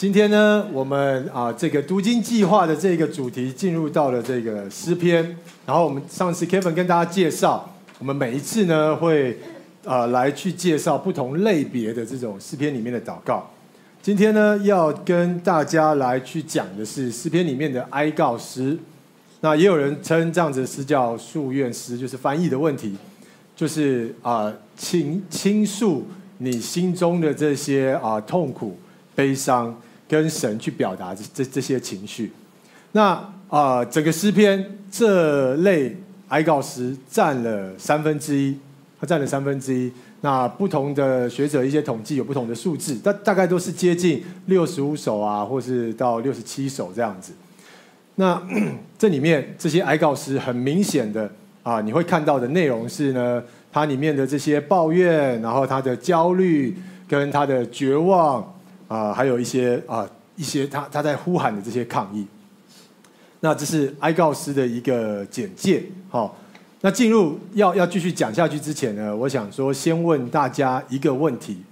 今天呢，我们啊这个读经计划的这个主题进入到了这个诗篇。然后我们上次 Kevin 跟大家介绍，我们每一次呢会啊来去介绍不同类别的这种诗篇里面的祷告。今天呢要跟大家来去讲的是诗篇里面的哀告诗。那也有人称这样子的诗叫诉愿诗，就是翻译的问题，就是啊倾倾诉你心中的这些啊痛苦、悲伤。跟神去表达这这这些情绪，那啊、整个诗篇这类哀告诗占了三分之一，它占了三分之一。那不同的学者一些统计有不同的数字，大大概都是接近六十五首啊，或是到六十七首这样子。那 这里面这些哀告诗很明显的啊，你会看到的内容是呢，它里面的这些抱怨，然后他的焦虑跟他的绝望。啊，还有一些啊，一些他他在呼喊的这些抗议。那这是哀告斯的一个简介。好，那进入要要继续讲下去之前呢，我想说先问大家一个问题。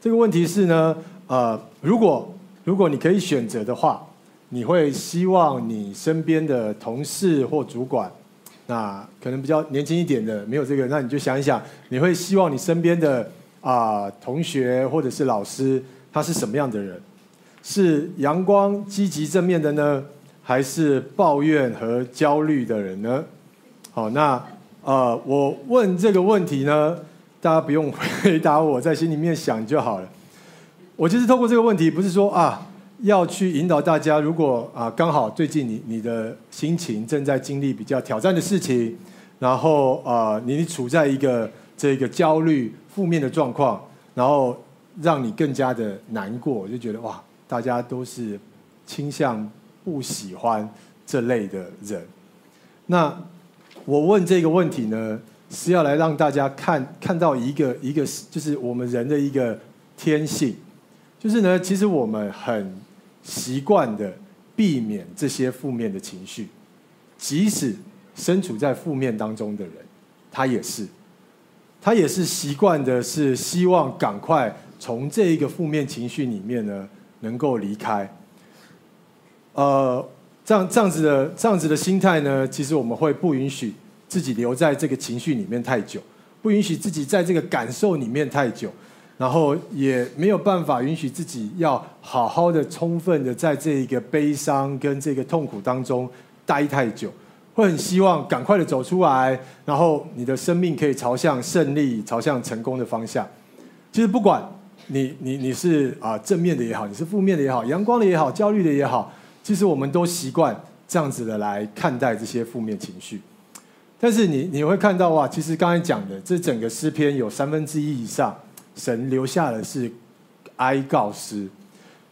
这个问题是呢，呃，如果如果你可以选择的话，你会希望你身边的同事或主管，那可能比较年轻一点的没有这个，那你就想一想，你会希望你身边的啊同学或者是老师。他是什么样的人？是阳光、积极、正面的呢，还是抱怨和焦虑的人呢？好，那呃，我问这个问题呢，大家不用回答我，在心里面想就好了。我就是透过这个问题，不是说啊，要去引导大家。如果啊，刚好最近你你的心情正在经历比较挑战的事情，然后啊，你处在一个这个焦虑、负面的状况，然后。让你更加的难过，我就觉得哇，大家都是倾向不喜欢这类的人。那我问这个问题呢，是要来让大家看看到一个一个，就是我们人的一个天性，就是呢，其实我们很习惯的避免这些负面的情绪，即使身处在负面当中的人，他也是，他也是习惯的，是希望赶快。从这一个负面情绪里面呢，能够离开，呃，这样这样子的这样子的心态呢，其实我们会不允许自己留在这个情绪里面太久，不允许自己在这个感受里面太久，然后也没有办法允许自己要好好的、充分的在这一个悲伤跟这个痛苦当中待太久，会很希望赶快的走出来，然后你的生命可以朝向胜利、朝向成功的方向。其实不管。你你你是啊正面的也好，你是负面的也好，阳光的也好，焦虑的也好，其实我们都习惯这样子的来看待这些负面情绪。但是你你会看到哇，其实刚才讲的这整个诗篇有三分之一以上，神留下的是哀告诗，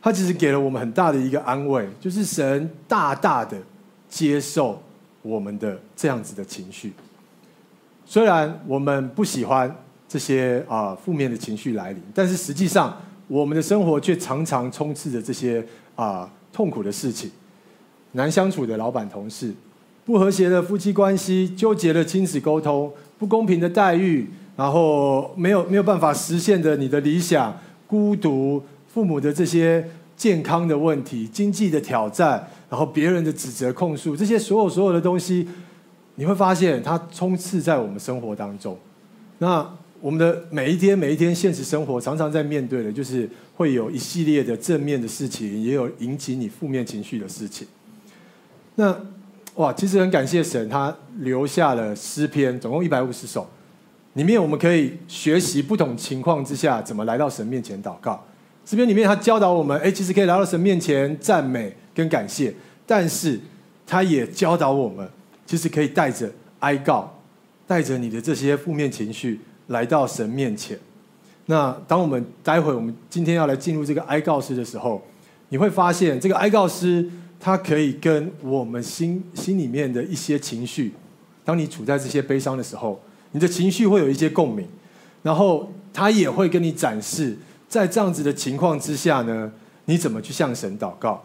他其实给了我们很大的一个安慰，就是神大大的接受我们的这样子的情绪，虽然我们不喜欢。这些啊负面的情绪来临，但是实际上我们的生活却常常充斥着这些啊痛苦的事情，难相处的老板同事，不和谐的夫妻关系，纠结的亲子沟通，不公平的待遇，然后没有没有办法实现的你的理想，孤独，父母的这些健康的问题，经济的挑战，然后别人的指责控诉，这些所有所有的东西，你会发现它充斥在我们生活当中，那。我们的每一天每一天现实生活常常在面对的，就是会有一系列的正面的事情，也有引起你负面情绪的事情。那哇，其实很感谢神，他留下了诗篇，总共一百五十首，里面我们可以学习不同情况之下怎么来到神面前祷告。诗篇里面他教导我们，哎，其实可以来到神面前赞美跟感谢，但是他也教导我们，其实可以带着哀告，带着你的这些负面情绪。来到神面前，那当我们待会我们今天要来进入这个哀告诗的时候，你会发现这个哀告诗它可以跟我们心心里面的一些情绪，当你处在这些悲伤的时候，你的情绪会有一些共鸣，然后它也会跟你展示，在这样子的情况之下呢，你怎么去向神祷告，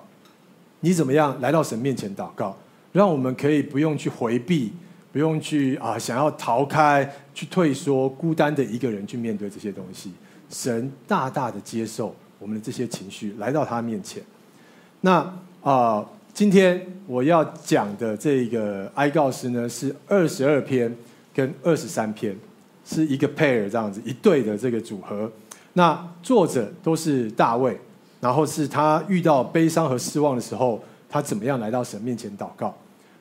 你怎么样来到神面前祷告，让我们可以不用去回避。不用去啊，想要逃开、去退缩、孤单的一个人去面对这些东西。神大大的接受我们的这些情绪，来到他面前。那啊、今天我要讲的这个哀告诗呢，是二十二篇跟二十三篇，是一个 pair 这样子一对的这个组合。那作者都是大卫，然后是他遇到悲伤和失望的时候，他怎么样来到神面前祷告？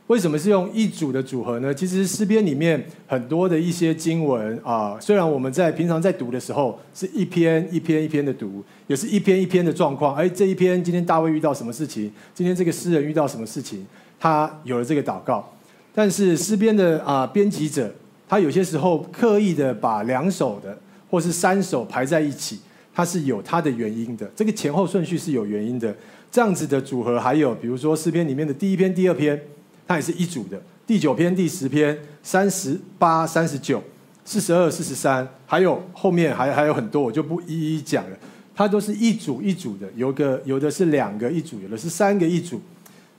为什么是用一组的组合呢？其实诗篇里面很多的一些经文啊，虽然我们在平常在读的时候是一篇一篇一篇的读，也是一篇一篇的状况。哎，这一篇今天大卫遇到什么事情？今天这个诗人遇到什么事情？他有了这个祷告。但是诗篇的啊编辑者，他有些时候刻意的把两首的或是三首排在一起，他是有他的原因的。这个前后顺序是有原因的。这样子的组合，还有比如说诗篇里面的第一篇、第二篇。它也是一组的，第九篇、第十篇、三十八、三十九、四十二、四十三，还有后面还还有很多，我就不一一讲了。它都是一组一组的，有个有的是两个一组，有的是三个一组。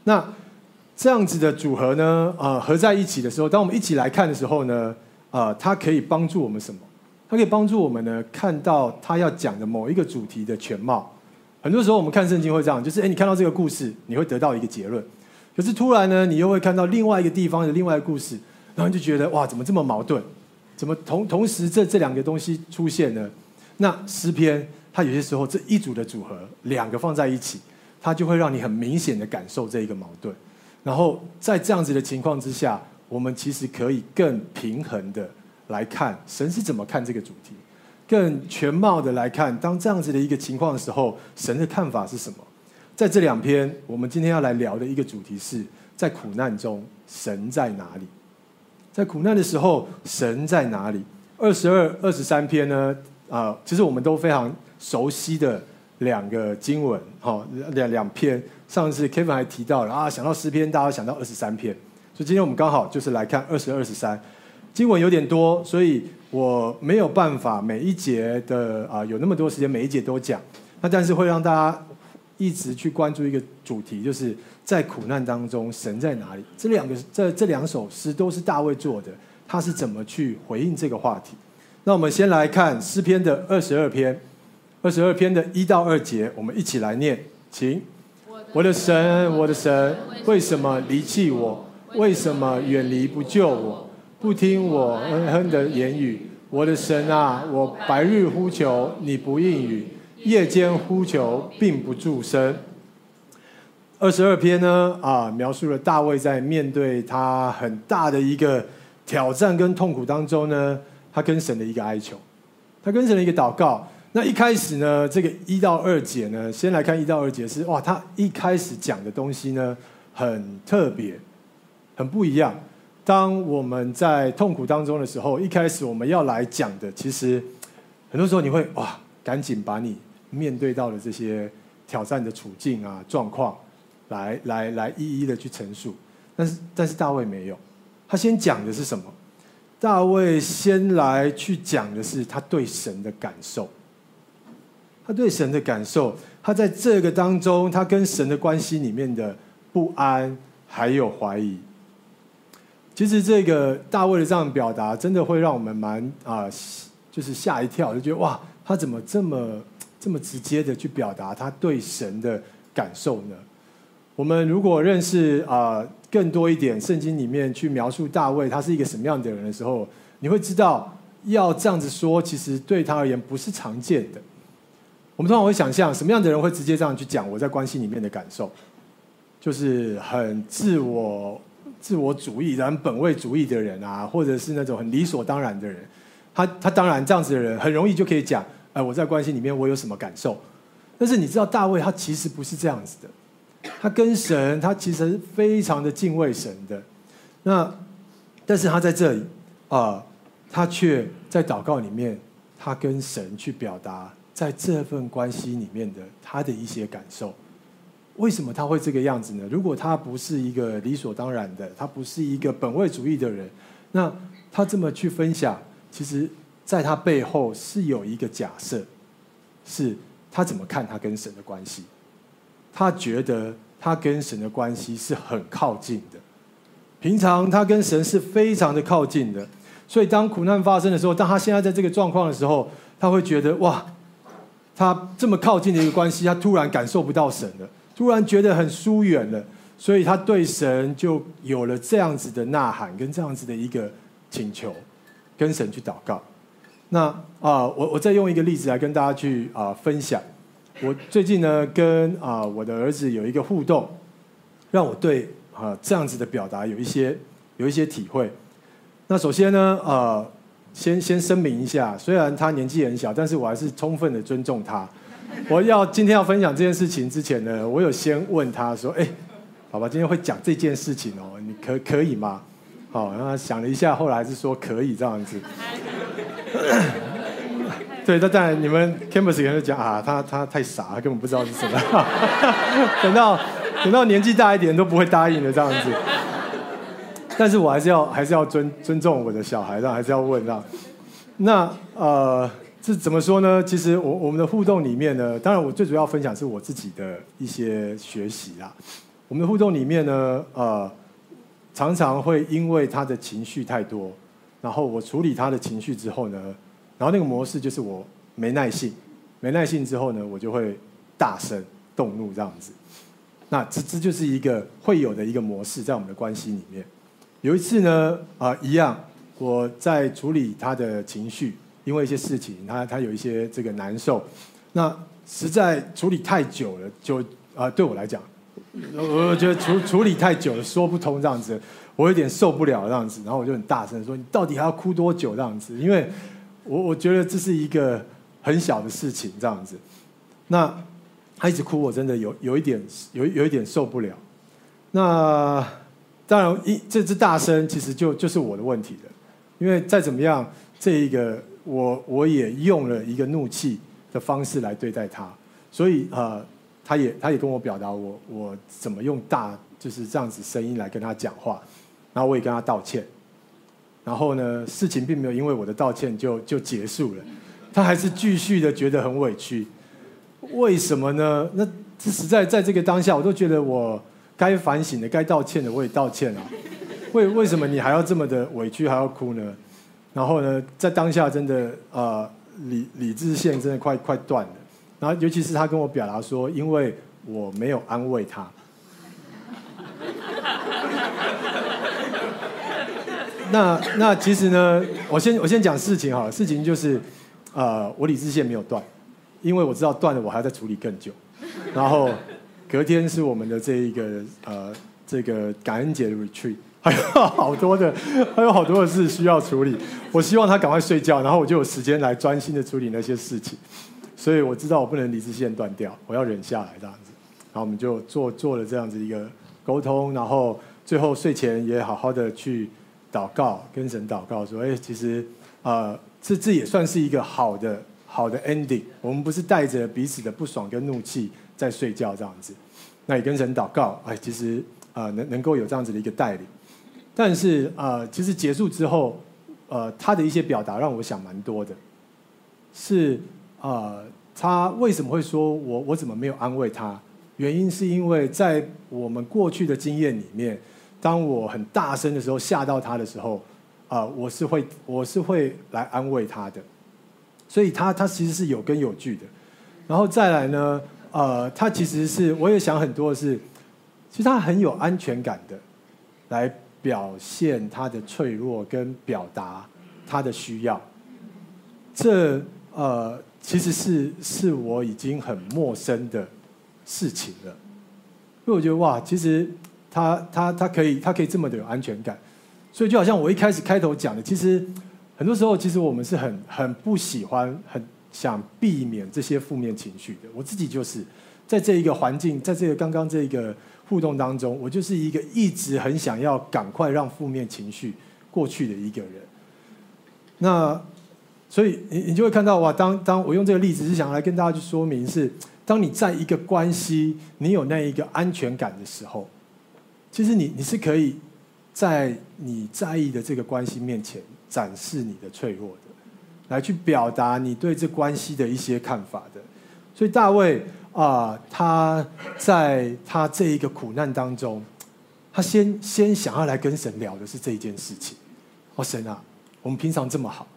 那这样子的组合呢，呃，合在一起的时候，当我们一起来看的时候呢，呃，它可以帮助我们什么？它可以帮助我们呢，看到他要讲的某一个主题的全貌。很多时候我们看圣经会这样，就是诶，你看到这个故事，你会得到一个结论。可是突然呢，你又会看到另外一个地方的另外一个故事，然后就觉得哇，怎么这么矛盾？怎么同同时这这两个东西出现呢？那诗篇它有些时候这一组的组合，两个放在一起，它就会让你很明显的感受这一个矛盾。然后在这样子的情况之下，我们其实可以更平衡的来看神是怎么看这个主题，更全貌的来看，当这样子的一个情况的时候，神的看法是什么？在这两篇，我们今天要来聊的一个主题是在苦难中，神在哪里？在苦难的时候，神在哪里？二十二、二十三篇呢？啊，其实我们都非常熟悉的两个经文，哈，两两篇。上次 Kevin 还提到了啊，想到诗篇，大家想到二十三篇，所以今天我们刚好就是来看二十二、二十三。经文有点多，所以我没有办法每一节的啊，有那么多时间每一节都讲。那但是会让大家。一直去关注一个主题，就是在苦难当中，神在哪里？这两个这这两首诗都是大卫做的，他是怎么去回应这个话题？那我们先来看诗篇的二十二篇，二十二篇的一到二节，我们一起来念，请。我的神，我的神，为什么离弃我？为什么远离不救我？不听我哼哼的言语？我的神啊，我白日呼求，你不应允。夜间呼求，并不住声。二十二篇呢，啊，描述了大卫在面对他很大的一个挑战跟痛苦当中呢，他跟神的一个哀求，他跟神的一个祷告。那一开始呢，这个一到二节呢，先来看一到二节是哇，他一开始讲的东西呢，很特别，很不一样。当我们在痛苦当中的时候，一开始我们要来讲的，其实很多时候你会哇，赶紧把你。面对到的这些挑战的处境啊、状况，来来来一一的去陈述，但是但是大卫没有，他先讲的是什么？大卫先来去讲的是他对神的感受，他对神的感受，他在这个当中，他跟神的关系里面的不安还有怀疑。其实这个大卫的这样表达，真的会让我们蛮啊，就是吓一跳，就觉得哇，他怎么这么？这么直接的去表达他对神的感受呢？我们如果认识啊更多一点圣经里面去描述大卫他是一个什么样的人的时候，你会知道要这样子说，其实对他而言不是常见的。我们通常会想象什么样的人会直接这样去讲我在关系里面的感受，就是很自我、自我主义、然本位主义的人啊，或者是那种很理所当然的人。他他当然这样子的人很容易就可以讲。哎，我在关系里面我有什么感受？但是你知道大卫他其实不是这样子的，他跟神他其实非常的敬畏神的。那但是他在这里啊、他却在祷告里面，他跟神去表达在这份关系里面的他的一些感受。为什么他会这个样子呢？如果他不是一个理所当然的，他不是一个本位主义的人，那他这么去分享，其实。在他背后是有一个假设，是他怎么看他跟神的关系？他觉得他跟神的关系是很靠近的，平常他跟神是非常的靠近的，所以当苦难发生的时候，当他现在在这个状况的时候，他会觉得哇，他这么靠近的一个关系，他突然感受不到神了，突然觉得很疏远了，所以他对神就有了这样子的呐喊，跟这样子的一个请求，跟神去祷告。那啊、我我再用一个例子来跟大家去啊、分享。我最近呢，跟啊、我的儿子有一个互动，让我对啊、这样子的表达有一些有一些体会。那首先呢，呃，先先声明一下，虽然他年纪很小，但是我还是充分的尊重他。我要今天要分享这件事情之前呢，我有先问他说：“哎，爸爸，今天会讲这件事情哦，你可可以吗？”好，然后他想了一下，后来是说可以这样子。对，那当然你们 campus 人就讲啊，他他太傻，他根本不知道是什么。等到等到年纪大一点都不会答应的这样子。但是我还是要还是要尊尊重我的小孩，这样还是要问这样。那呃，这怎么说呢？其实我我们的互动里面呢，当然我最主要分享是我自己的一些学习啦。我们的互动里面呢，呃。常常会因为他的情绪太多，然后我处理他的情绪之后呢，然后那个模式就是我没耐性，没耐性之后呢，我就会大声动怒这样子。那这这就是一个会有的一个模式在我们的关系里面。有一次呢，啊、一样，我在处理他的情绪，因为一些事情，他他有一些这个难受，那实在处理太久了，就啊、对我来讲。我觉得处处理太久了，说不通这样子，我有点受不了这样子，然后我就很大声说：“你到底还要哭多久这样子？”因为我我觉得这是一个很小的事情这样子。那他一直哭，我真的有有一点有有一点受不了。那当然一这只大声其实就就是我的问题了，因为再怎么样，这一个我我也用了一个怒气的方式来对待他，所以呃。他也他也跟我表达我我怎么用大就是这样子声音来跟他讲话，然后我也跟他道歉，然后呢，事情并没有因为我的道歉就就结束了，他还是继续的觉得很委屈，为什么呢？那这实在在这个当下，我都觉得我该反省的、该道歉的我也道歉了，为为什么你还要这么的委屈还要哭呢？然后呢，在当下真的呃理理智线真的快快断了。然后，尤其是他跟我表达说，因为我没有安慰他。那那其实呢，我先我先讲事情哈，事情就是，呃，我理智线没有断，因为我知道断了，我还要再处理更久。然后隔天是我们的这一个呃这个感恩节的 retreat，还有好多的还有好多的事需要处理。我希望他赶快睡觉，然后我就有时间来专心的处理那些事情。所以我知道我不能理智线断掉，我要忍下来这样子。然后我们就做做了这样子一个沟通，然后最后睡前也好好的去祷告，跟神祷告说：“哎，其实呃，这这也算是一个好的好的 ending。我们不是带着彼此的不爽跟怒气在睡觉这样子。那也跟神祷告，哎，其实呃能能够有这样子的一个带领。但是呃，其实结束之后，呃，他的一些表达让我想蛮多的，是。呃，他为什么会说我我怎么没有安慰他？原因是因为在我们过去的经验里面，当我很大声的时候吓到他的时候，啊、我是会我是会来安慰他的，所以他他其实是有根有据的。然后再来呢，呃，他其实是我也想很多的是，其实他很有安全感的，来表现他的脆弱跟表达他的需要，这呃。其实是是我已经很陌生的事情了，因为我觉得哇，其实他他他可以他可以这么的有安全感，所以就好像我一开始开头讲的，其实很多时候其实我们是很很不喜欢、很想避免这些负面情绪的。我自己就是在这一个环境，在这个刚刚这个互动当中，我就是一个一直很想要赶快让负面情绪过去的一个人。那。所以你你就会看到哇，当当我用这个例子是想来跟大家去说明是，当你在一个关系，你有那一个安全感的时候，其实你你是可以在你在意的这个关系面前展示你的脆弱的，来去表达你对这关系的一些看法的。所以大卫啊、他在他这一个苦难当中，他先先想要来跟神聊的是这一件事情。哦，神啊，我们平常这么好。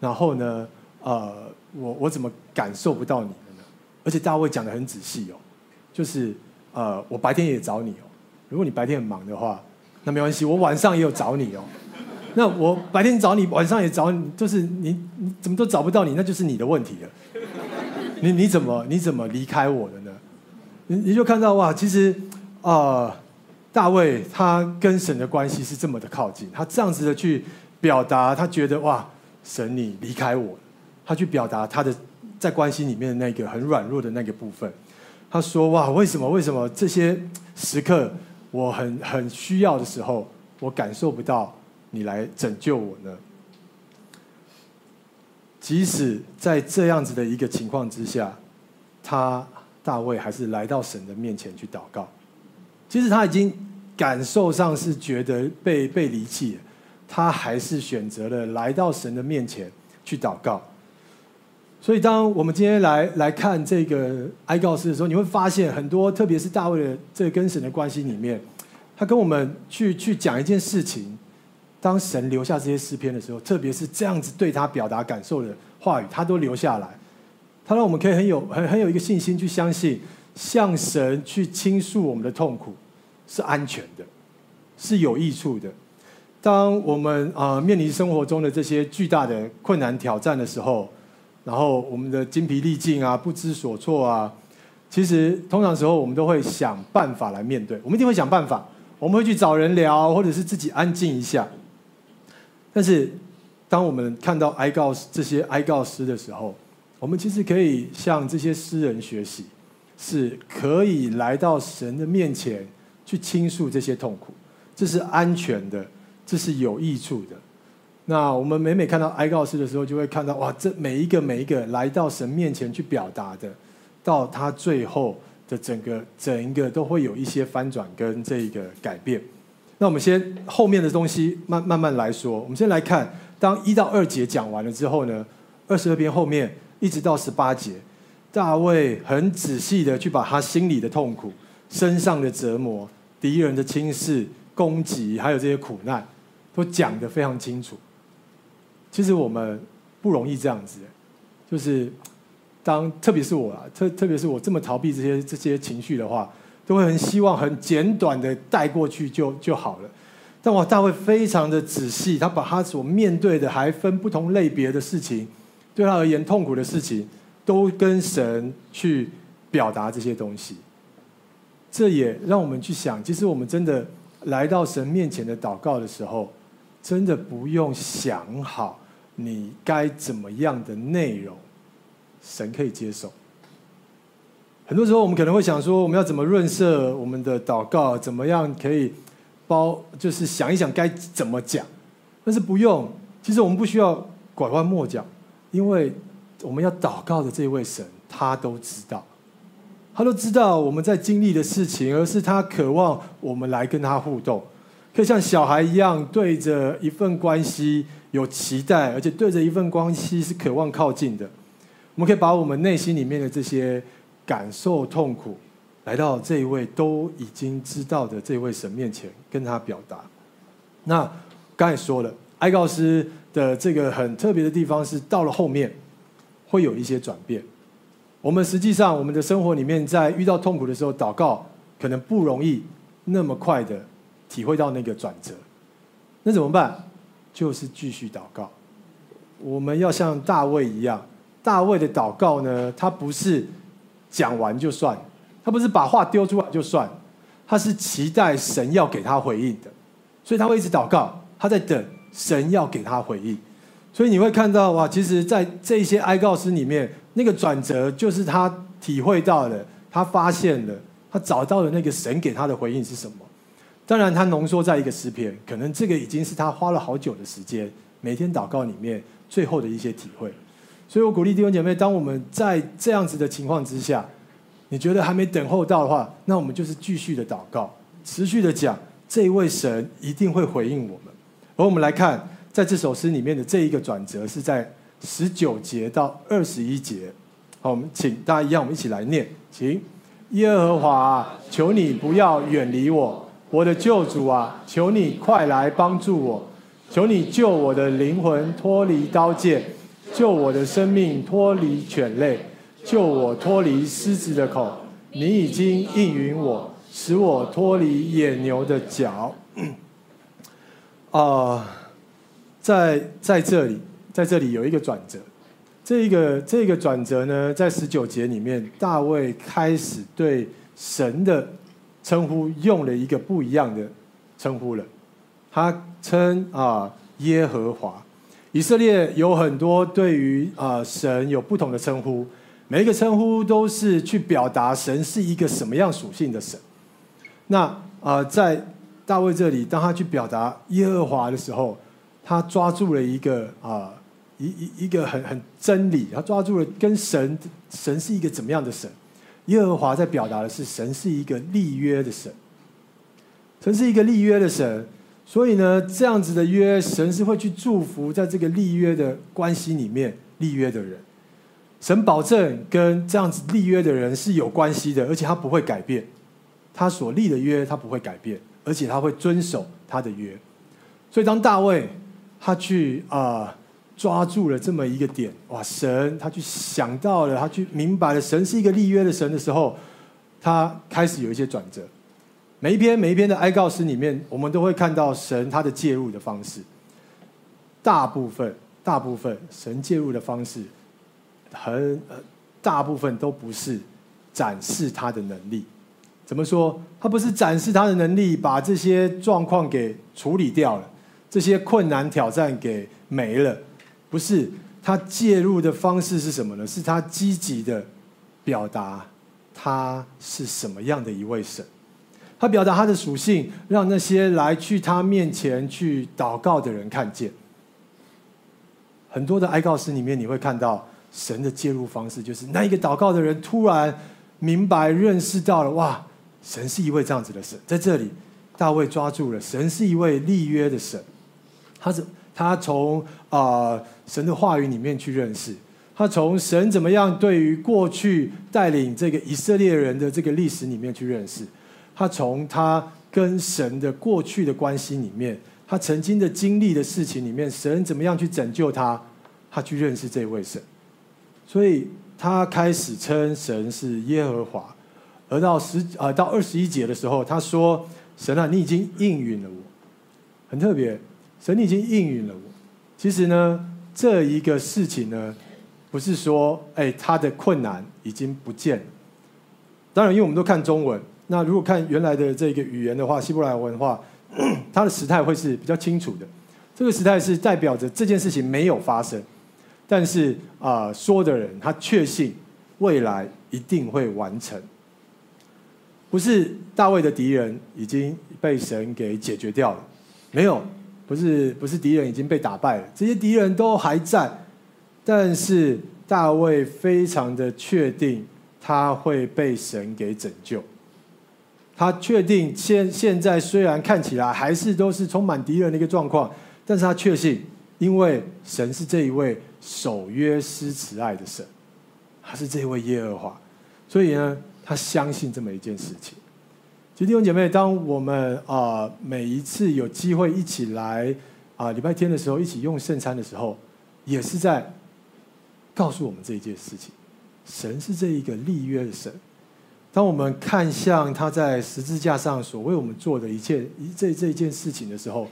然后呢，呃，我我怎么感受不到你呢？而且大卫讲得很仔细哦，就是呃，我白天也找你哦。如果你白天很忙的话，那没关系，我晚上也有找你哦。那我白天找你，晚上也找你，就是你怎么都找不到你，那就是你的问题了。你你怎么你怎么离开我的呢？你你就看到哇，其实啊。大卫他跟神的关系是这么的靠近，他这样子的去表达，他觉得哇，神你离开我，他去表达他的在关系里面的那个很软弱的那个部分。他说哇，为什么为什么这些时刻我很很需要的时候，我感受不到你来拯救我呢？即使在这样子的一个情况之下，他大卫还是来到神的面前去祷告。其实他已经感受上是觉得被被离弃，他还是选择了来到神的面前去祷告。所以，当我们今天来来看这个哀告诗的时候，你会发现很多，特别是大卫的这个跟神的关系里面，他跟我们去去讲一件事情。当神留下这些诗篇的时候，特别是这样子对他表达感受的话语，他都留下来。他让我们可以很有很很有一个信心去相信，向神去倾诉我们的痛苦。是安全的，是有益处的。当我们啊、呃、面临生活中的这些巨大的困难挑战的时候，然后我们的精疲力尽啊、不知所措啊，其实通常时候我们都会想办法来面对。我们一定会想办法，我们会去找人聊，或者是自己安静一下。但是，当我们看到哀告这些哀告诗的时候，我们其实可以向这些诗人学习，是可以来到神的面前。去倾诉这些痛苦，这是安全的，这是有益处的。那我们每每看到哀告诗的时候，就会看到哇，这每一个每一个来到神面前去表达的，到他最后的整个整一个都会有一些翻转跟这个改变。那我们先后面的东西慢慢慢来说。我们先来看，当一到二节讲完了之后呢，二十二篇后面一直到十八节，大卫很仔细的去把他心里的痛苦。身上的折磨、敌人的轻视、攻击，还有这些苦难，都讲得非常清楚。其实我们不容易这样子，就是当特别是我啊，特特别是我这么逃避这些这些情绪的话，都会很希望很简短的带过去就就好了。但我大卫非常的仔细，他把他所面对的还分不同类别的事情，对他而言痛苦的事情，都跟神去表达这些东西。这也让我们去想，其实我们真的来到神面前的祷告的时候，真的不用想好你该怎么样的内容，神可以接受。很多时候我们可能会想说，我们要怎么润色我们的祷告，怎么样可以包，就是想一想该怎么讲。但是不用，其实我们不需要拐弯抹角，因为我们要祷告的这位神，他都知道。他都知道我们在经历的事情，而是他渴望我们来跟他互动，可以像小孩一样，对着一份关系有期待，而且对着一份关系是渴望靠近的。我们可以把我们内心里面的这些感受、痛苦，来到这一位都已经知道的这位神面前，跟他表达。那刚才说了，哀告诗的这个很特别的地方是，到了后面会有一些转变。我们实际上，我们的生活里面，在遇到痛苦的时候，祷告可能不容易那么快的体会到那个转折。那怎么办？就是继续祷告。我们要像大卫一样，大卫的祷告呢，他不是讲完就算，他不是把话丢出来就算，他是期待神要给他回应的，所以他会一直祷告，他在等神要给他回应。所以你会看到哇，其实，在这些哀告诗里面，那个转折就是他体会到了，他发现了，他找到了那个神给他的回应是什么。当然，他浓缩在一个诗篇，可能这个已经是他花了好久的时间，每天祷告里面最后的一些体会。所以我鼓励弟兄姐妹，当我们在这样子的情况之下，你觉得还没等候到的话，那我们就是继续的祷告，持续的讲，这一位神一定会回应我们。而我们来看。在这首诗里面的这一个转折是在十九节到二十一节。好，我们请大家一样，我们一起来念，请耶和华，求你不要远离我，我的救主啊，求你快来帮助我，求你救我的灵魂脱离刀剑，救我的生命脱离犬类，救我脱离狮子的口。你已经应允我，使我脱离野牛的脚。啊、在在这里，在这里有一个转折。这个这个转折呢，在十九节里面，大卫开始对神的称呼用了一个不一样的称呼了。他称啊耶和华。以色列有很多对于啊神有不同的称呼，每一个称呼都是去表达神是一个什么样属性的神。那啊，在大卫这里，当他去表达耶和华的时候，他抓住了一个啊。一一一个很很真理，他抓住了跟神神是一个怎么样的神？耶和华在表达的是神是一个立约的神，神是一个立约的神，所以呢，这样子的约，神是会去祝福在这个立约的关系里面立约的人。神保证跟这样子立约的人是有关系的，而且他不会改变，他所立的约他不会改变，而且他会遵守他的约。所以当大卫他去啊。抓住了这么一个点，哇！神他去想到了，他去明白了，神是一个立约的神的时候，他开始有一些转折。每一篇每一篇的哀告诗里面，我们都会看到神他的介入的方式。大部分大部分神介入的方式，很呃，大部分都不是展示他的能力。怎么说？他不是展示他的能力，把这些状况给处理掉了，这些困难挑战给没了。不是他介入的方式是什么呢？是他积极的表达他是什么样的一位神，他表达他的属性，让那些来去他面前去祷告的人看见。很多的哀告诗里面，你会看到神的介入方式，就是那一个祷告的人突然明白认识到了，哇，神是一位这样子的神。在这里，大卫抓住了，神是一位立约的神，他是。他从啊、神的话语里面去认识，他从神怎么样对于过去带领这个以色列人的这个历史里面去认识，他从他跟神的过去的关系里面，他曾经的经历的事情里面，神怎么样去拯救他，他去认识这位神，所以他开始称神是耶和华，而到十、呃、到二十一节的时候，他说：“神啊，你已经应允了我。”很特别。神已经应允了我。其实呢，这一个事情呢，不是说，哎，他的困难已经不见了。当然，因为我们都看中文，那如果看原来的这个语言的话，希伯来文的话，它的时态会是比较清楚的。这个时态是代表着这件事情没有发生，但是啊、说的人他确信未来一定会完成。不是大卫的敌人已经被神给解决掉了，没有。不是不是敌人已经被打败了，这些敌人都还在，但是大卫非常的确定他会被神给拯救。他确定现现在虽然看起来还是都是充满敌人的一个状况，但是他确信，因为神是这一位守约施慈爱的神，他是这一位耶和华，所以呢，他相信这么一件事情。其实弟兄姐妹，当我们啊每一次有机会一起来啊礼拜天的时候，一起用圣餐的时候，也是在告诉我们这一件事情：神是这一个立约的神。当我们看向他在十字架上所为我们做的一切一这这一件事情的时候，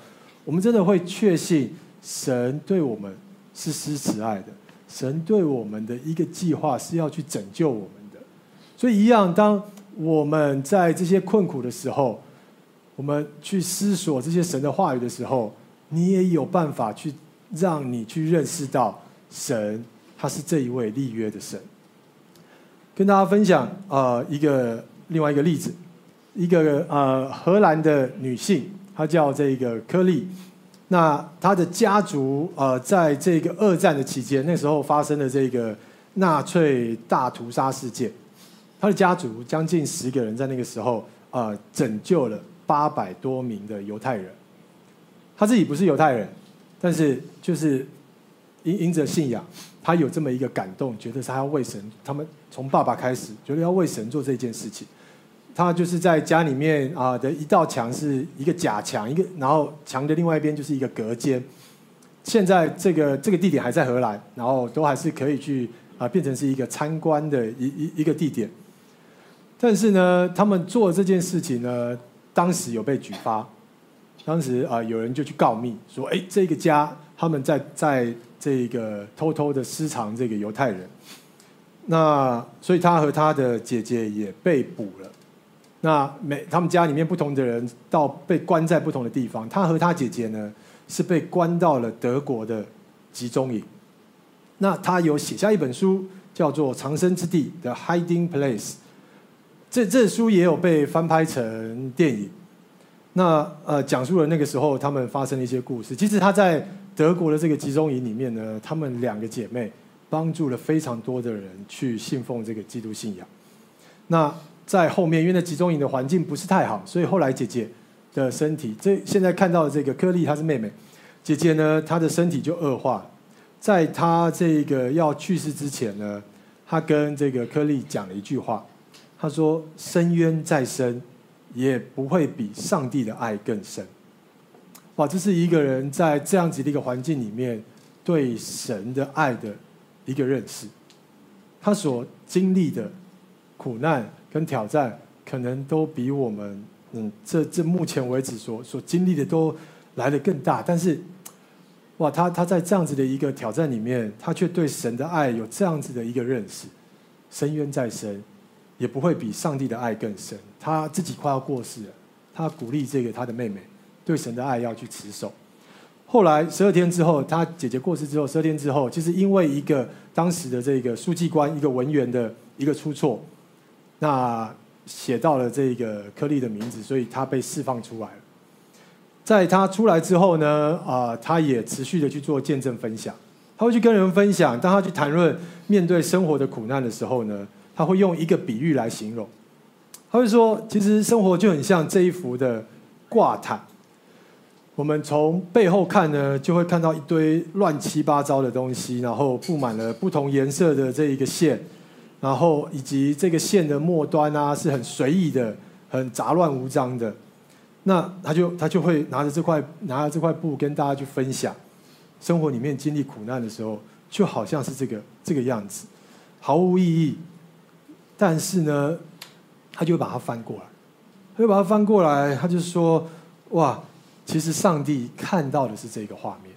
我们真的会确信神对我们是施慈爱的，神对我们的一个计划是要去拯救我们的。所以一样当。我们在这些困苦的时候，我们去思索这些神的话语的时候，你也有办法去让你去认识到神，他是这一位立约的神。跟大家分享啊、呃、一个另外一个例子，一个呃荷兰的女性，她叫这个柯利。那她的家族呃在这个二战的期间，那时候发生了这个纳粹大屠杀事件。他的家族将近十个人，在那个时候啊、呃，拯救了八百多名的犹太人。他自己不是犹太人，但是就是因因着信仰，他有这么一个感动，觉得他要为神。他们从爸爸开始，觉得要为神做这件事情。他就是在家里面啊的一道墙是一个假墙，一个然后墙的另外一边就是一个隔间。现在这个这个地点还在荷兰，然后都还是可以去。啊，变成是一个参观的一一一个地点。但是呢，他们做这件事情呢，当时有被举发，当时啊，有人就去告密，说，哎，这个家他们在在这个偷偷的私藏这个犹太人，那所以他和他的姐姐也被捕了。那每他们家里面不同的人到被关在不同的地方，他和他姐姐呢是被关到了德国的集中营。那他有写下一本书，叫做《藏身之地》的《Hiding Place》。这这书也有被翻拍成电影。那呃，讲述了那个时候他们发生的一些故事。其实他在德国的这个集中营里面呢，他们两个姐妹帮助了非常多的人去信奉这个基督信仰。那在后面，因为那集中营的环境不是太好，所以后来姐姐的身体，这现在看到的这个柯利，她是妹妹，姐姐呢，她的身体就恶化。在她这个要去世之前呢，她跟这个柯利讲了一句话，他说：“深渊再深，也不会比上帝的爱更深。”哇，这是一个人在这样子的一个环境里面对神的爱的一个认识，他所经历的苦难跟挑战，可能都比我们嗯这这目前为止所所经历的都来得更大，但是。哇，他他在这样子的一个挑战里面，他却对神的爱有这样子的一个认识，深渊再深，也不会比上帝的爱更深。他自己快要过世了，他鼓励这个他的妹妹对神的爱要去持守。后来十二天之后，他姐姐过世之后，十二天之后，其实因为一个当时的这个书记官一个文员的一个出错，那写到了这个柯利的名字，所以他被释放出来了。在他出来之后呢，啊、他也持续的去做见证分享。他会去跟人分享，当他去谈论面对生活的苦难的时候呢，他会用一个比喻来形容。他会说，其实生活就很像这一幅的挂毯。我们从背后看呢，就会看到一堆乱七八糟的东西，然后布满了不同颜色的这一个线，然后以及这个线的末端啊，是很随意的、很杂乱无章的。那他就他就会拿着这块拿着这块布跟大家去分享，生活里面经历苦难的时候，就好像是这个这个样子，毫无意义。但是呢，他就把它翻过来，他就把它翻过来，他就说：哇，其实上帝看到的是这个画面。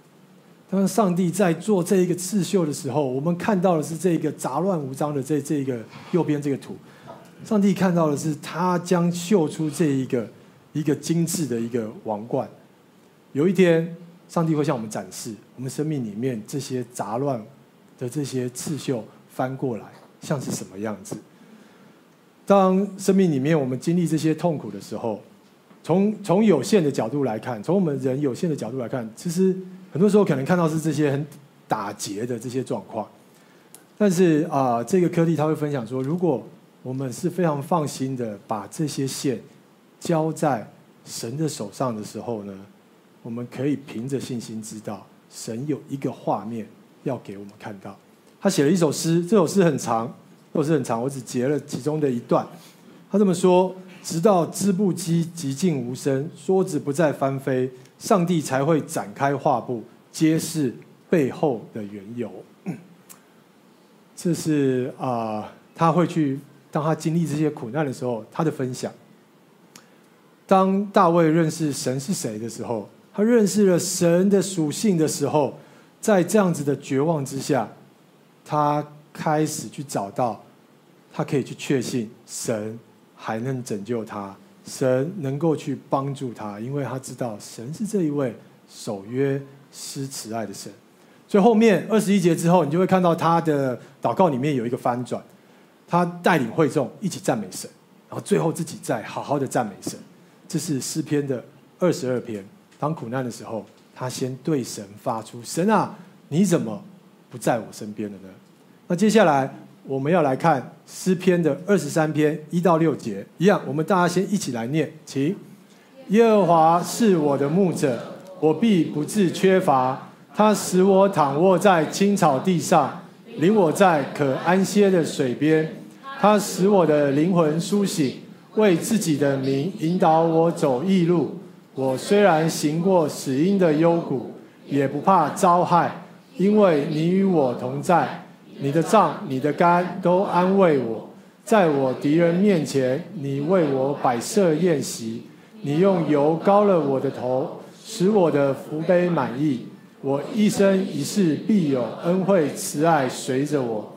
当上帝在做这一个刺绣的时候，我们看到的是这个杂乱无章的这这个右边这个图。上帝看到的是他将绣出这一个。一个精致的一个王冠，有一天，上帝会向我们展示我们生命里面这些杂乱的这些刺绣翻过来，像是什么样子。当生命里面我们经历这些痛苦的时候，从从有限的角度来看，从我们人有限的角度来看，其实很多时候可能看到是这些很打结的这些状况。但是啊、这个颗粒他会分享说，如果我们是非常放心的把这些线。交在神的手上的时候呢，我们可以凭着信心知道，神有一个画面要给我们看到。他写了一首诗，这首诗很长，不是很长，我只截了其中的一段。他这么说：直到织布机寂静无声，梭子不再翻飞，上帝才会展开画布，揭示背后的缘由。这是啊、他会去当他经历这些苦难的时候，他的分享。当大卫认识神是谁的时候，他认识了神的属性的时候，在这样子的绝望之下，他开始去找到，他可以去确信神还能拯救他，神能够去帮助他，因为他知道神是这一位守约施慈爱的神。所以后面二十一节之后，你就会看到他的祷告里面有一个翻转，他带领会众一起赞美神，然后最后自己再好好的赞美神。这是诗篇的二十二篇。当苦难的时候，他先对神发出：“神啊，你怎么不在我身边了呢？”那接下来我们要来看诗篇的二十三篇一到六节，一样，我们大家先一起来念，请：耶和华是我的牧者，我必不致缺乏。他使我躺卧在青草地上，领我在可安歇的水边。他使我的灵魂苏醒。为自己的名引导我走义路，我虽然行过死荫的幽谷，也不怕遭害，因为你与我同在。你的杖、你的肝都安慰我。在我敌人面前，你为我摆设宴席，你用油膏了我的头，使我的福杯满意。我一生一世必有恩惠慈爱随着我，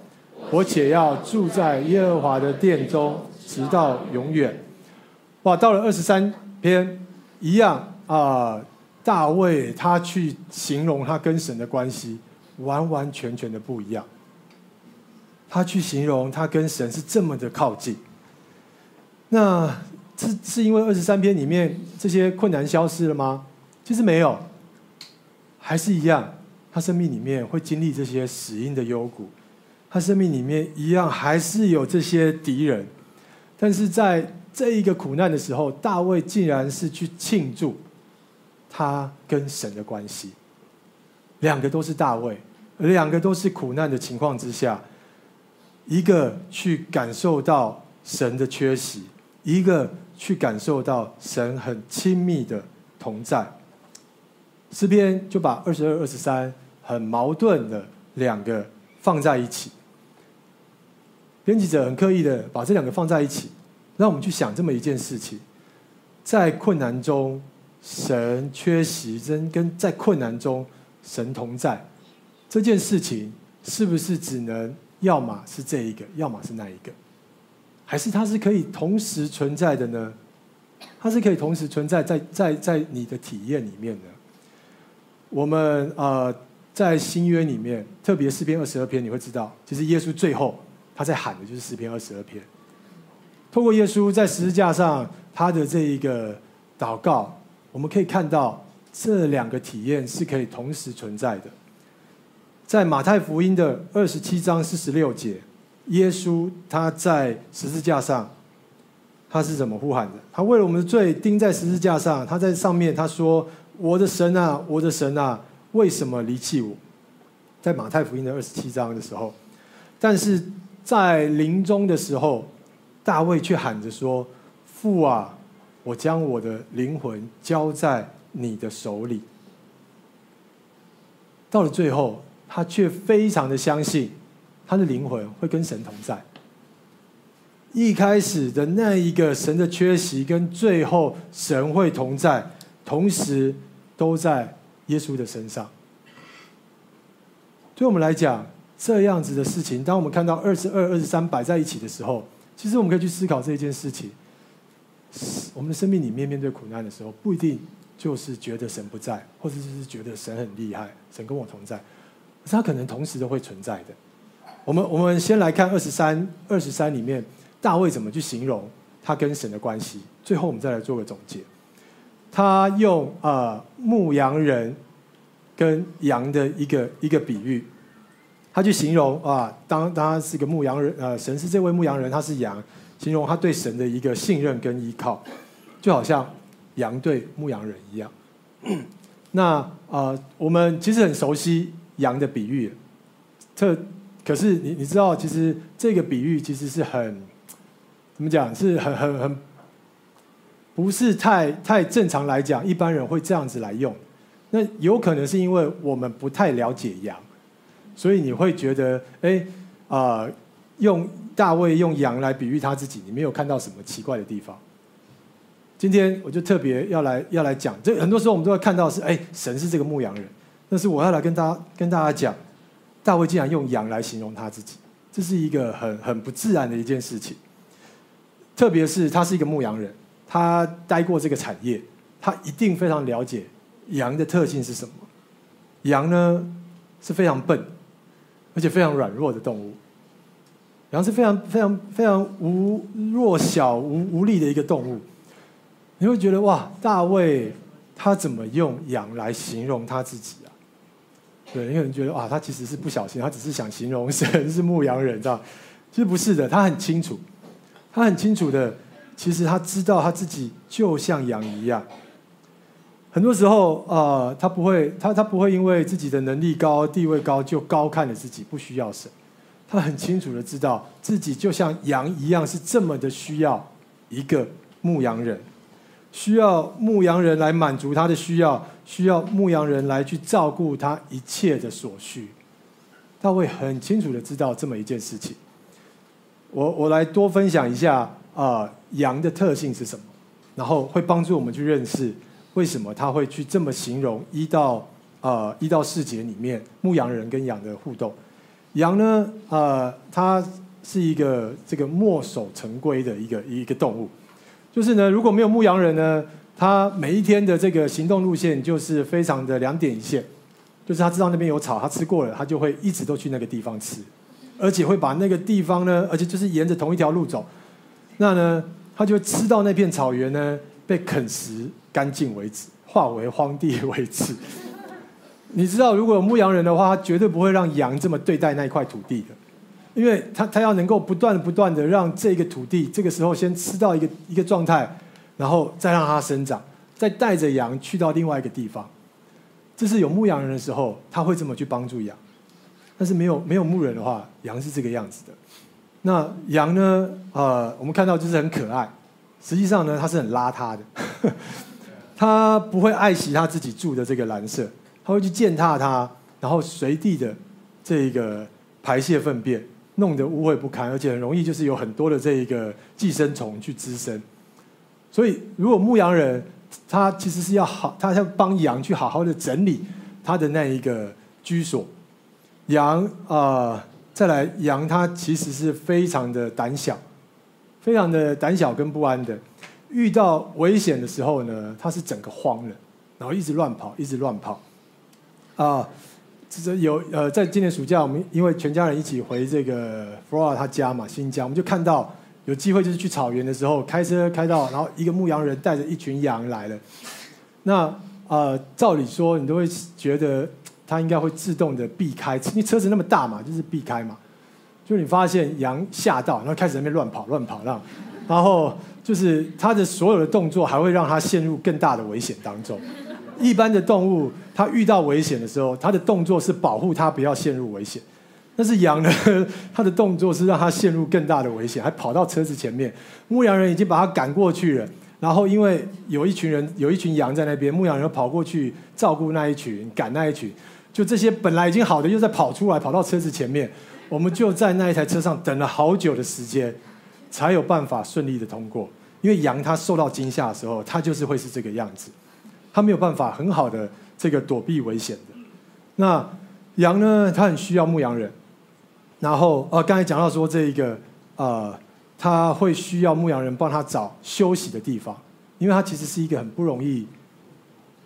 我且要住在耶和华的殿中，直到永远。哇，到了二十三篇，一样啊、大卫他去形容他跟神的关系，完完全全的不一样。他去形容他跟神是这么的靠近。那是是因为二十三篇里面这些困难消失了吗？其实没有。还是一样，他生命里面会经历这些死荫的幽谷，他生命里面一样还是有这些敌人，但是在这一个苦难的时候，大卫竟然是去庆祝他跟神的关系。两个都是大卫，两个都是苦难的情况之下，一个去感受到神的缺席，一个去感受到神很亲密的同在。诗篇就把二十二、二十三很矛盾的两个放在一起。编辑者很刻意的把这两个放在一起，让我们去想这么一件事情：在困难中，神缺席；真跟在困难中，神同在。这件事情是不是只能要么是这一个，要么是那一个？还是它是可以同时存在的呢？它是可以同时存在在在在你的体验里面的。我们呃在新约里面，特别四篇二十二篇，你会知道，其实耶稣最后他在喊的就是诗篇二十二篇。透过耶稣在十字架上他的这一个祷告，我们可以看到这两个体验是可以同时存在的。在马太福音的二十七章四十六节，耶稣他在十字架上，他是怎么呼喊的？他为了我们的罪钉在十字架上，他在上面他说。我的神啊，我的神啊，为什么离弃我？在马太福音的二十七章的时候，但是在临终的时候，大卫却喊着说：“父啊，我将我的灵魂交在你的手里。”到了最后，他却非常的相信，他的灵魂会跟神同在。一开始的那一个神的缺席，跟最后神会同在，同时。都在耶稣的身上。对我们来讲，这样子的事情，当我们看到二十二、二十三摆在一起的时候，其实我们可以去思考这一件事情。我们的生命里面面对苦难的时候，不一定就是觉得神不在，或者就是觉得神很厉害，神跟我同在，是他可能同时都会存在的。我们我们先来看二十三、二十三里面大卫怎么去形容他跟神的关系，最后我们再来做个总结。他用啊、呃、牧羊人跟羊的一个一个比喻，他去形容啊，当当他是个牧羊人，呃，神是这位牧羊人，他是羊，形容他对神的一个信任跟依靠，就好像羊对牧羊人一样。那啊、呃，我们其实很熟悉羊的比喻，特可是你你知道，其实这个比喻其实是很怎么讲，是很很很。不是太太正常来讲，一般人会这样子来用。那有可能是因为我们不太了解羊，所以你会觉得，哎，啊，用大卫用羊来比喻他自己，你没有看到什么奇怪的地方。今天我就特别要来要来讲，这很多时候我们都会看到是，哎，神是这个牧羊人，但是我要来跟大家跟大家讲，大卫竟然用羊来形容他自己，这是一个很很不自然的一件事情。特别是他是一个牧羊人。他待过这个产业，他一定非常了解羊的特性是什么。羊呢是非常笨，而且非常软弱的动物。羊是非常非常非常无弱小无无力的一个动物。你会觉得哇，大卫他怎么用羊来形容他自己啊？对，你可能觉得哇，他其实是不小心，他只是想形容神 是牧羊人，知道？其实不是的，他很清楚，他很清楚的。其实他知道他自己就像羊一样，很多时候啊、他不会，他他不会因为自己的能力高、地位高就高看了自己，不需要神。他很清楚的知道自己就像羊一样，是这么的需要一个牧羊人，需要牧羊人来满足他的需要，需要牧羊人来去照顾他一切的所需。大卫很清楚的知道这么一件事情。我我来多分享一下啊、羊的特性是什么，然后会帮助我们去认识为什么他会去这么形容一到呃一到四节里面牧羊人跟羊的互动。羊呢，呃，它是一个这个墨守成规的一个一个动物，就是呢，如果没有牧羊人呢，他每一天的这个行动路线就是非常的两点一线，就是他知道那边有草，他吃过了，他就会一直都去那个地方吃。而且会把那个地方呢，而且就是沿着同一条路走，那呢，他就吃到那片草原呢被啃食干净为止，化为荒地为止。你知道，如果有牧羊人的话，他绝对不会让羊这么对待那一块土地的，因为他他要能够不断不断的让这个土地这个时候先吃到一个一个状态，然后再让它生长，再带着羊去到另外一个地方。这是有牧羊人的时候，他会这么去帮助羊。但是没有没有牧人的话，羊是这个样子的。那羊呢？呃，我们看到就是很可爱，实际上呢，它是很邋遢的。它不会爱惜它自己住的这个蓝色，它会去践踏它，然后随地的这个排泄粪便，弄得污秽不堪，而且很容易就是有很多的这个寄生虫去滋生。所以，如果牧羊人他其实是要好，他要帮羊去好好的整理他的那一个居所。羊啊、再来羊，它其实是非常的胆小，非常的胆小跟不安的。遇到危险的时候呢，它是整个慌了，然后一直乱跑，一直乱跑。啊、这有呃，在今年暑假，我们因为全家人一起回这个 f l o r 他家嘛，新疆，我们就看到有机会就是去草原的时候，开车开到，然后一个牧羊人带着一群羊来了。那呃，照理说你都会觉得。它应该会自动的避开，因为车子那么大嘛，就是避开嘛。就你发现羊吓到，然后开始在那边乱跑乱跑，让，然后就是它的所有的动作还会让它陷入更大的危险当中。一般的动物，它遇到危险的时候，它的动作是保护它不要陷入危险。但是羊呢，它的动作是让它陷入更大的危险，还跑到车子前面。牧羊人已经把它赶过去了。然后，因为有一群人，有一群羊在那边，牧羊人跑过去照顾那一群，赶那一群。就这些本来已经好的，又在跑出来，跑到车子前面。我们就在那一台车上等了好久的时间，才有办法顺利的通过。因为羊它受到惊吓的时候，它就是会是这个样子，它没有办法很好的这个躲避危险的。那羊呢，它很需要牧羊人。然后呃，刚才讲到说这一个呃。他会需要牧羊人帮他找休息的地方，因为他其实是一个很不容易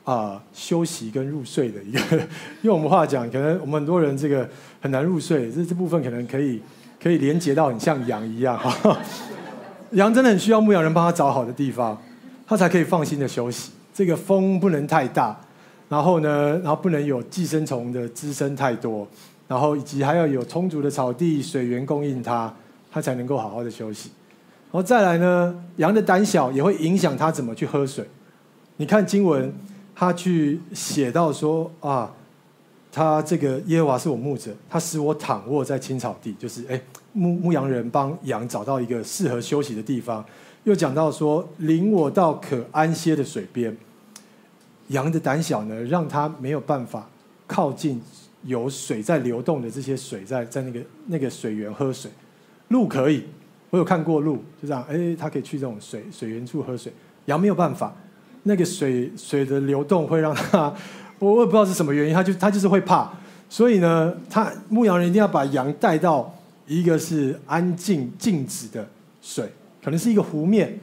啊、休息跟入睡的一个。用我们话讲，可能我们很多人这个很难入睡，这这部分可能可以可以连接到很像羊一样。哈 羊真的很需要牧羊人帮他找好的地方，他才可以放心的休息。这个风不能太大，然后呢，然后不能有寄生虫的滋生太多，然后以及还要有充足的草地水源供应它。他才能够好好的休息，然后再来呢，羊的胆小也会影响他怎么去喝水。你看经文，他去写到说啊，他这个耶和华是我牧者，他使我躺卧在青草地，就是哎牧牧羊人帮羊找到一个适合休息的地方。又讲到说，领我到可安歇的水边。羊的胆小呢，让他没有办法靠近有水在流动的这些水在在那个那个水源喝水。鹿可以，我有看过鹿，就这样，哎，它可以去这种水水源处喝水。羊没有办法，那个水水的流动会让它，我我也不知道是什么原因，它就它就是会怕。所以呢，他牧羊人一定要把羊带到一个是安静静止的水，可能是一个湖面。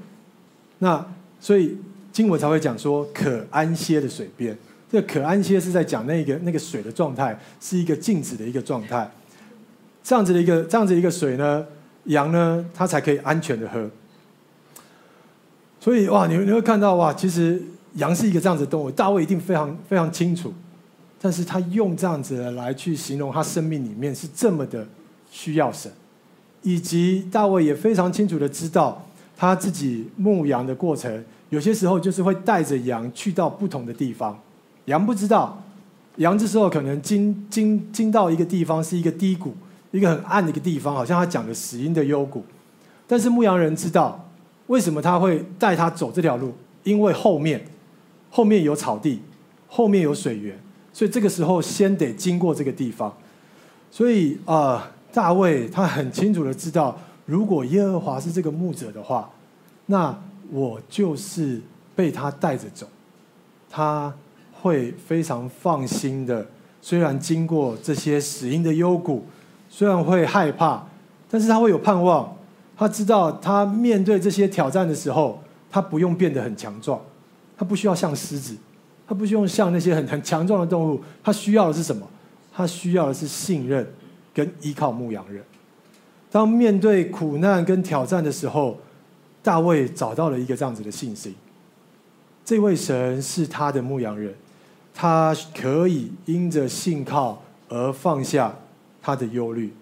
那所以经文才会讲说可安歇的水边。这可安歇是在讲那个那个水的状态是一个静止的一个状态。这样子的一个这样子一个水呢，羊呢，它才可以安全的喝。所以哇，你你会看到哇，其实羊是一个这样子的动物，大卫一定非常非常清楚。但是他用这样子来去形容他生命里面是这么的需要神，以及大卫也非常清楚的知道他自己牧羊的过程，有些时候就是会带着羊去到不同的地方，羊不知道，羊这时候可能经经经到一个地方是一个低谷。一个很暗的一个地方，好像他讲的死荫的幽谷，但是牧羊人知道为什么他会带他走这条路，因为后面后面有草地，后面有水源，所以这个时候先得经过这个地方。所以啊、大卫他很清楚的知道，如果耶和华是这个牧者的话，那我就是被他带着走，他会非常放心的。虽然经过这些死荫的幽谷，虽然会害怕，但是他会有盼望。他知道，他面对这些挑战的时候，他不用变得很强壮，他不需要像狮子，他不需要像那些很很强壮的动物。他需要的是什么？他需要的是信任跟依靠牧羊人。当面对苦难跟挑战的时候，大卫找到了一个这样子的信心。这位神是他的牧羊人。他可以因着信靠而放下他的忧虑，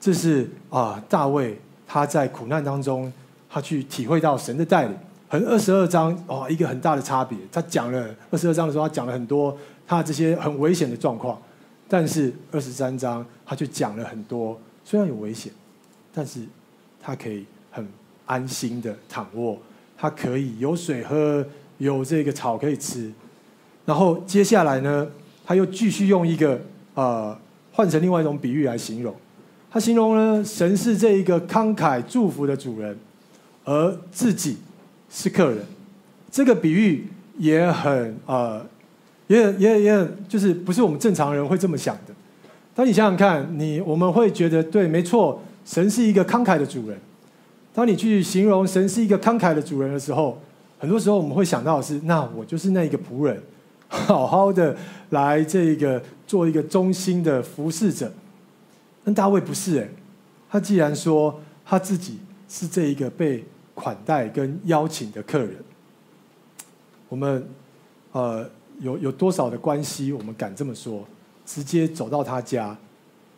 这是啊，大卫他在苦难当中，他去体会到神的带领。很二十二章哦，一个很大的差别。他讲了二十二章的时候，他讲了很多他这些很危险的状况，但是二十三章他就讲了很多，虽然有危险，但是他可以很安心的躺卧，他可以有水喝，有这个草可以吃。然后接下来呢，他又继续用一个呃换成另外一种比喻来形容。他形容呢，神是这一个慷慨祝福的主人，而自己是客人。这个比喻也很呃，也也也就是不是我们正常人会这么想的。当你想想看，你我们会觉得对，没错，神是一个慷慨的主人。当你去形容神是一个慷慨的主人的时候，很多时候我们会想到的是，那我就是那一个仆人。好好的来这个做一个忠心的服侍者，但大卫不是哎，他既然说他自己是这一个被款待跟邀请的客人，我们呃有有多少的关系，我们敢这么说？直接走到他家，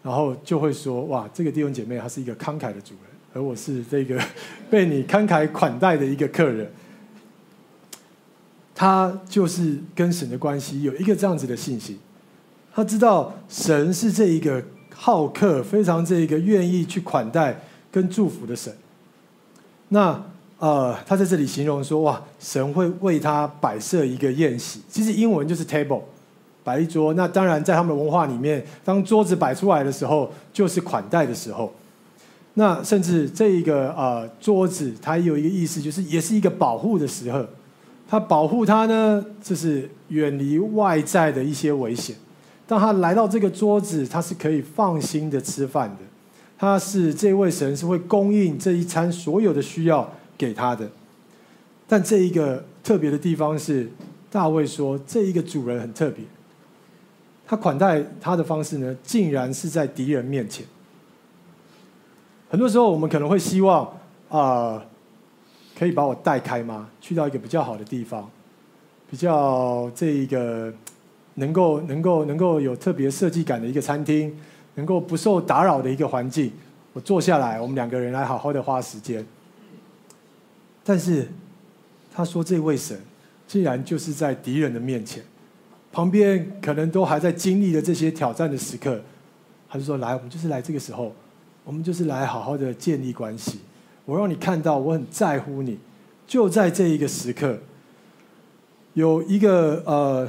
然后就会说哇，这个弟兄姐妹他是一个慷慨的主人，而我是这个 被你慷慨款待的一个客人。他就是跟神的关系有一个这样子的信心，他知道神是这一个好客、非常这一个愿意去款待跟祝福的神。那呃，他在这里形容说：“哇，神会为他摆设一个宴席。”其实英文就是 table，摆一桌。那当然，在他们的文化里面，当桌子摆出来的时候，就是款待的时候。那甚至这一个呃桌子，它有一个意思，就是也是一个保护的时候。他保护他呢，就是远离外在的一些危险。当他来到这个桌子，他是可以放心的吃饭的。他是这位神是会供应这一餐所有的需要给他的。但这一个特别的地方是，大卫说这一个主人很特别。他款待他的方式呢，竟然是在敌人面前。很多时候我们可能会希望啊。可以把我带开吗？去到一个比较好的地方，比较这一个能够能够能够有特别设计感的一个餐厅，能够不受打扰的一个环境，我坐下来，我们两个人来好好的花时间。但是他说这位神，竟然就是在敌人的面前，旁边可能都还在经历着这些挑战的时刻，他就说：“来，我们就是来这个时候，我们就是来好好的建立关系。”我让你看到我很在乎你，就在这一个时刻，有一个呃，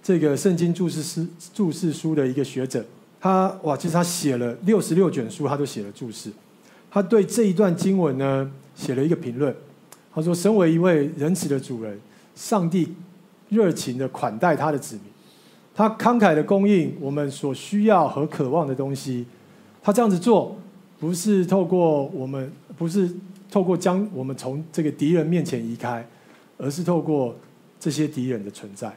这个圣经注释师注释书的一个学者，他哇，其实他写了六十六卷书，他都写了注释。他对这一段经文呢，写了一个评论。他说：“身为一位仁慈的主人，上帝热情的款待他的子民，他慷慨的供应我们所需要和渴望的东西。他这样子做。”不是透过我们，不是透过将我们从这个敌人面前移开，而是透过这些敌人的存在。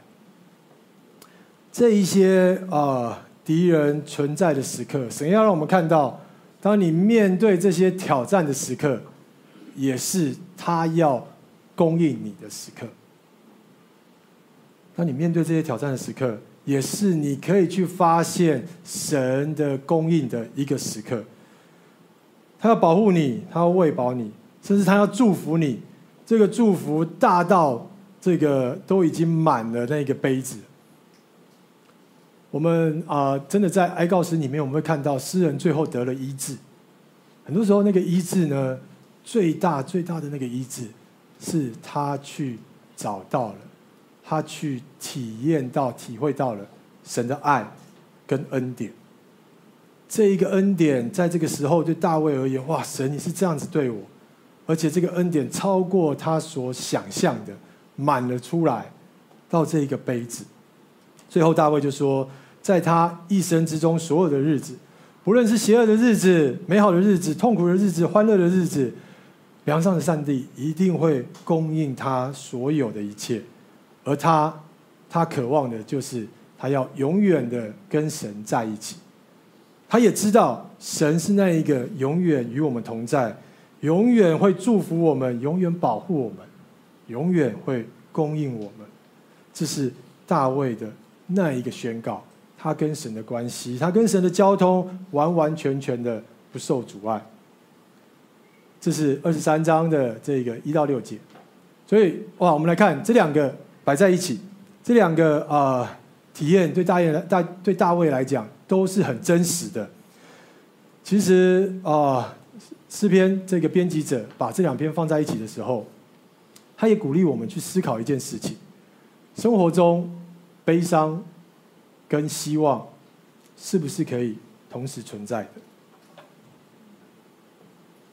这一些啊、敌人存在的时刻，神要让我们看到，当你面对这些挑战的时刻，也是他要供应你的时刻。当你面对这些挑战的时刻，也是你可以去发现神的供应的一个时刻。他要保护你，他要喂饱你，甚至他要祝福你。这个祝福大到这个都已经满了那个杯子。我们啊、真的在哀告诗里面，我们会看到诗人最后得了医治。很多时候，那个医治呢，最大最大的那个医治，是他去找到了，他去体验到、体会到了神的爱跟恩典。这一个恩典在这个时候对大卫而言，哇，神你是这样子对我，而且这个恩典超过他所想象的，满了出来到这一个杯子。最后大卫就说，在他一生之中所有的日子，不论是邪恶的日子、美好的日子、痛苦的日子、欢乐的日子，良善的上帝一定会供应他所有的一切，而他，他渴望的就是他要永远的跟神在一起。他也知道神是那一个永远与我们同在，永远会祝福我们，永远保护我们，永远会供应我们。这是大卫的那一个宣告，他跟神的关系，他跟神的交通完完全全的不受阻碍。这是二十三章的这个一到六节，所以哇，我们来看这两个摆在一起，这两个啊、呃、体验对大卫来大对大卫来讲都是很真实的。其实啊，诗、篇这个编辑者把这两篇放在一起的时候，他也鼓励我们去思考一件事情：生活中悲伤跟希望是不是可以同时存在的？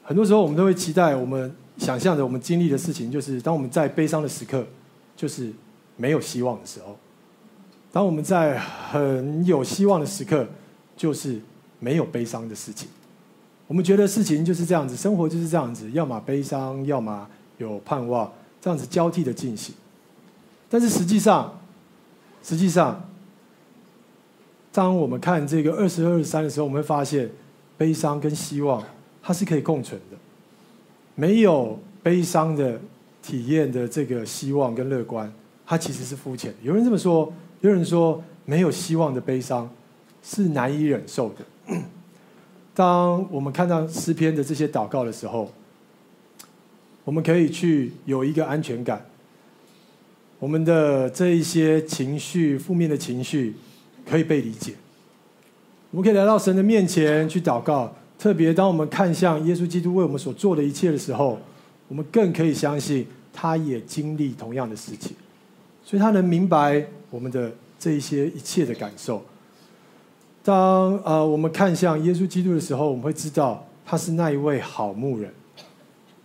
很多时候，我们都会期待我们想象着我们经历的事情，就是当我们在悲伤的时刻，就是没有希望的时候；当我们在很有希望的时刻，就是没有悲伤的事情。我们觉得事情就是这样子，生活就是这样子，要么悲伤，要么有盼望，这样子交替的进行。但是实际上，实际上，当我们看这个二十二三的时候，我们会发现悲伤跟希望。它是可以共存的，没有悲伤的体验的这个希望跟乐观，它其实是肤浅。有人这么说，有人说没有希望的悲伤是难以忍受的。当我们看到诗篇的这些祷告的时候，我们可以去有一个安全感，我们的这一些情绪、负面的情绪可以被理解，我们可以来到神的面前去祷告。特别当我们看向耶稣基督为我们所做的一切的时候，我们更可以相信他也经历同样的事情，所以他能明白我们的这一些一切的感受。当呃我们看向耶稣基督的时候，我们会知道他是那一位好牧人。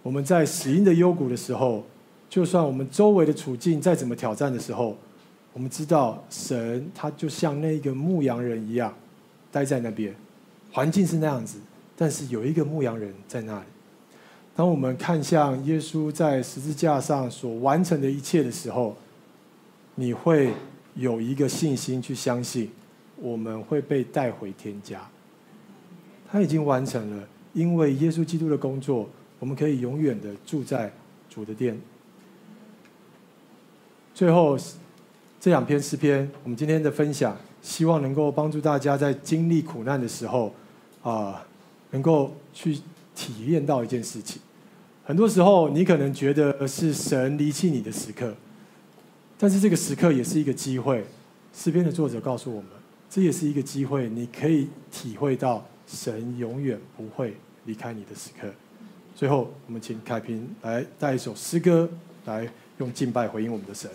我们在死荫的幽谷的时候，就算我们周围的处境再怎么挑战的时候，我们知道神他就像那个牧羊人一样，待在那边，环境是那样子。但是有一个牧羊人在那里。当我们看向耶稣在十字架上所完成的一切的时候，你会有一个信心去相信，我们会被带回天家。他已经完成了，因为耶稣基督的工作，我们可以永远的住在主的殿。最后，这两篇诗篇，我们今天的分享，希望能够帮助大家在经历苦难的时候，啊、能够去体验到一件事情，很多时候你可能觉得是神离弃你的时刻，但是这个时刻也是一个机会。诗篇的作者告诉我们，这也是一个机会，你可以体会到神永远不会离开你的时刻。最后，我们请凯平来带一首诗歌，来用敬拜回应我们的神。